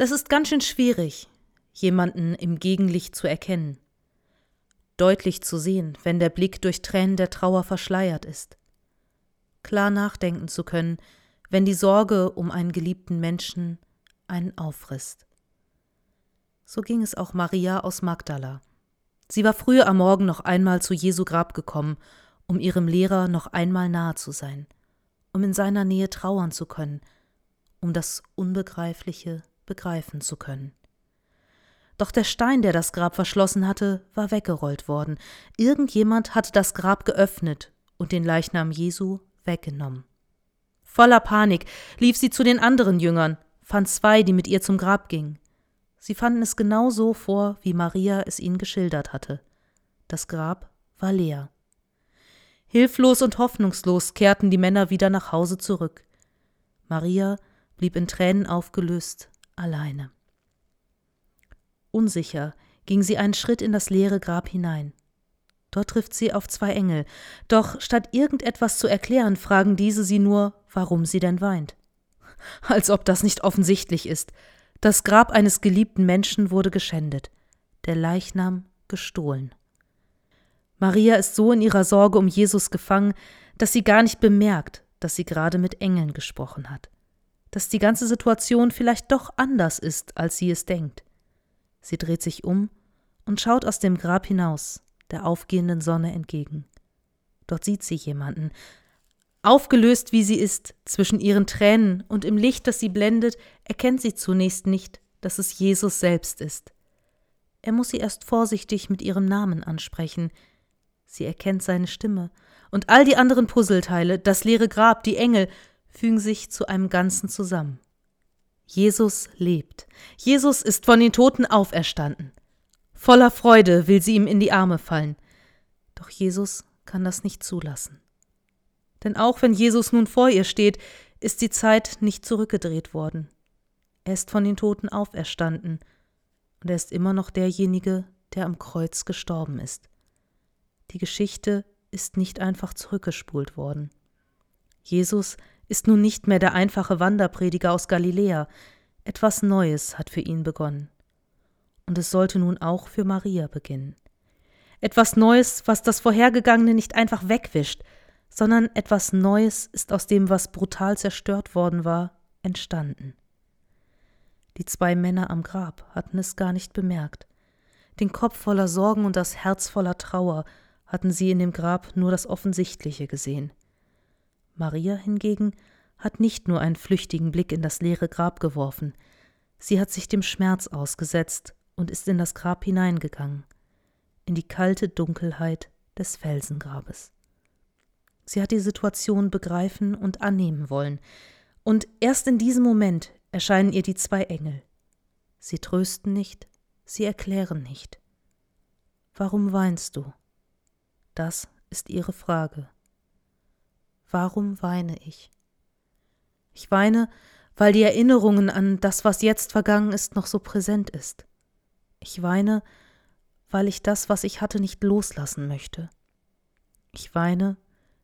Das ist ganz schön schwierig, jemanden im Gegenlicht zu erkennen, deutlich zu sehen, wenn der Blick durch Tränen der Trauer verschleiert ist, klar nachdenken zu können, wenn die Sorge um einen geliebten Menschen einen auffrisst. So ging es auch Maria aus Magdala. Sie war früher am Morgen noch einmal zu Jesu Grab gekommen, um ihrem Lehrer noch einmal nahe zu sein, um in seiner Nähe trauern zu können, um das Unbegreifliche begreifen zu können. Doch der Stein, der das Grab verschlossen hatte, war weggerollt worden. Irgendjemand hatte das Grab geöffnet und den Leichnam Jesu weggenommen. Voller Panik lief sie zu den anderen Jüngern, fand zwei, die mit ihr zum Grab gingen. Sie fanden es genau so vor, wie Maria es ihnen geschildert hatte. Das Grab war leer. Hilflos und hoffnungslos kehrten die Männer wieder nach Hause zurück. Maria blieb in Tränen aufgelöst alleine. Unsicher ging sie einen Schritt in das leere Grab hinein. Dort trifft sie auf zwei Engel, doch statt irgendetwas zu erklären, fragen diese sie nur, warum sie denn weint. Als ob das nicht offensichtlich ist. Das Grab eines geliebten Menschen wurde geschändet, der Leichnam gestohlen. Maria ist so in ihrer Sorge um Jesus gefangen, dass sie gar nicht bemerkt, dass sie gerade mit Engeln gesprochen hat dass die ganze Situation vielleicht doch anders ist, als sie es denkt. Sie dreht sich um und schaut aus dem Grab hinaus, der aufgehenden Sonne entgegen. Dort sieht sie jemanden. Aufgelöst wie sie ist, zwischen ihren Tränen und im Licht, das sie blendet, erkennt sie zunächst nicht, dass es Jesus selbst ist. Er muss sie erst vorsichtig mit ihrem Namen ansprechen. Sie erkennt seine Stimme, und all die anderen Puzzleteile, das leere Grab, die Engel, fügen sich zu einem Ganzen zusammen. Jesus lebt. Jesus ist von den Toten auferstanden. Voller Freude will sie ihm in die Arme fallen. Doch Jesus kann das nicht zulassen. Denn auch wenn Jesus nun vor ihr steht, ist die Zeit nicht zurückgedreht worden. Er ist von den Toten auferstanden und er ist immer noch derjenige, der am Kreuz gestorben ist. Die Geschichte ist nicht einfach zurückgespult worden. Jesus ist nun nicht mehr der einfache Wanderprediger aus Galiläa, etwas Neues hat für ihn begonnen. Und es sollte nun auch für Maria beginnen. Etwas Neues, was das Vorhergegangene nicht einfach wegwischt, sondern etwas Neues ist aus dem, was brutal zerstört worden war, entstanden. Die zwei Männer am Grab hatten es gar nicht bemerkt. Den Kopf voller Sorgen und das Herz voller Trauer hatten sie in dem Grab nur das Offensichtliche gesehen. Maria hingegen hat nicht nur einen flüchtigen Blick in das leere Grab geworfen, sie hat sich dem Schmerz ausgesetzt und ist in das Grab hineingegangen, in die kalte Dunkelheit des Felsengrabes. Sie hat die Situation begreifen und annehmen wollen, und erst in diesem Moment erscheinen ihr die zwei Engel. Sie trösten nicht, sie erklären nicht. Warum weinst du? Das ist ihre Frage. Warum weine ich? Ich weine, weil die Erinnerungen an das, was jetzt vergangen ist, noch so präsent ist. Ich weine, weil ich das, was ich hatte, nicht loslassen möchte. Ich weine,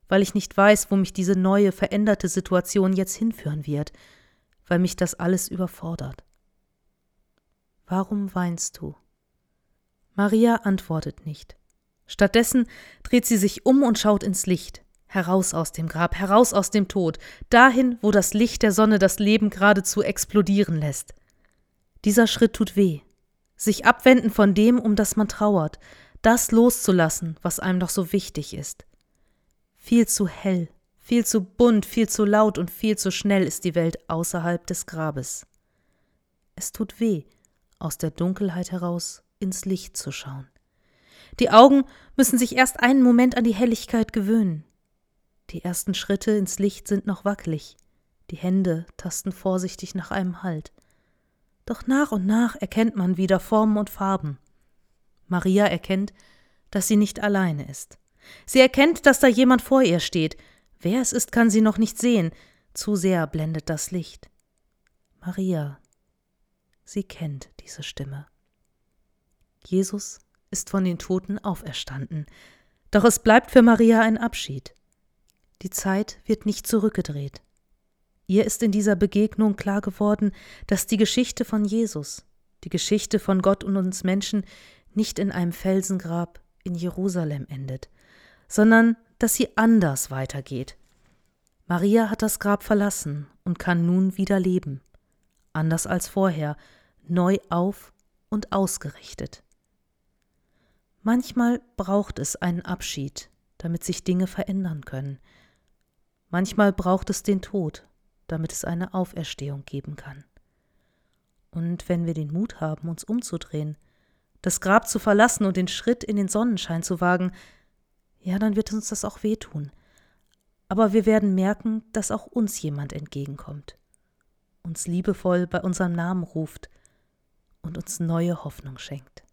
weil ich nicht weiß, wo mich diese neue, veränderte Situation jetzt hinführen wird, weil mich das alles überfordert. Warum weinst du? Maria antwortet nicht. Stattdessen dreht sie sich um und schaut ins Licht. Heraus aus dem Grab, heraus aus dem Tod, dahin, wo das Licht der Sonne das Leben geradezu explodieren lässt. Dieser Schritt tut weh. Sich abwenden von dem, um das man trauert, das loszulassen, was einem doch so wichtig ist. Viel zu hell, viel zu bunt, viel zu laut und viel zu schnell ist die Welt außerhalb des Grabes. Es tut weh, aus der Dunkelheit heraus ins Licht zu schauen. Die Augen müssen sich erst einen Moment an die Helligkeit gewöhnen. Die ersten Schritte ins Licht sind noch wackelig, die Hände tasten vorsichtig nach einem Halt. Doch nach und nach erkennt man wieder Formen und Farben. Maria erkennt, dass sie nicht alleine ist. Sie erkennt, dass da jemand vor ihr steht. Wer es ist, kann sie noch nicht sehen. Zu sehr blendet das Licht. Maria. Sie kennt diese Stimme. Jesus ist von den Toten auferstanden. Doch es bleibt für Maria ein Abschied. Die Zeit wird nicht zurückgedreht. Ihr ist in dieser Begegnung klar geworden, dass die Geschichte von Jesus, die Geschichte von Gott und uns Menschen nicht in einem Felsengrab in Jerusalem endet, sondern dass sie anders weitergeht. Maria hat das Grab verlassen und kann nun wieder leben, anders als vorher, neu auf und ausgerichtet. Manchmal braucht es einen Abschied, damit sich Dinge verändern können. Manchmal braucht es den Tod, damit es eine Auferstehung geben kann. Und wenn wir den Mut haben, uns umzudrehen, das Grab zu verlassen und den Schritt in den Sonnenschein zu wagen, ja, dann wird uns das auch wehtun. Aber wir werden merken, dass auch uns jemand entgegenkommt, uns liebevoll bei unserem Namen ruft und uns neue Hoffnung schenkt.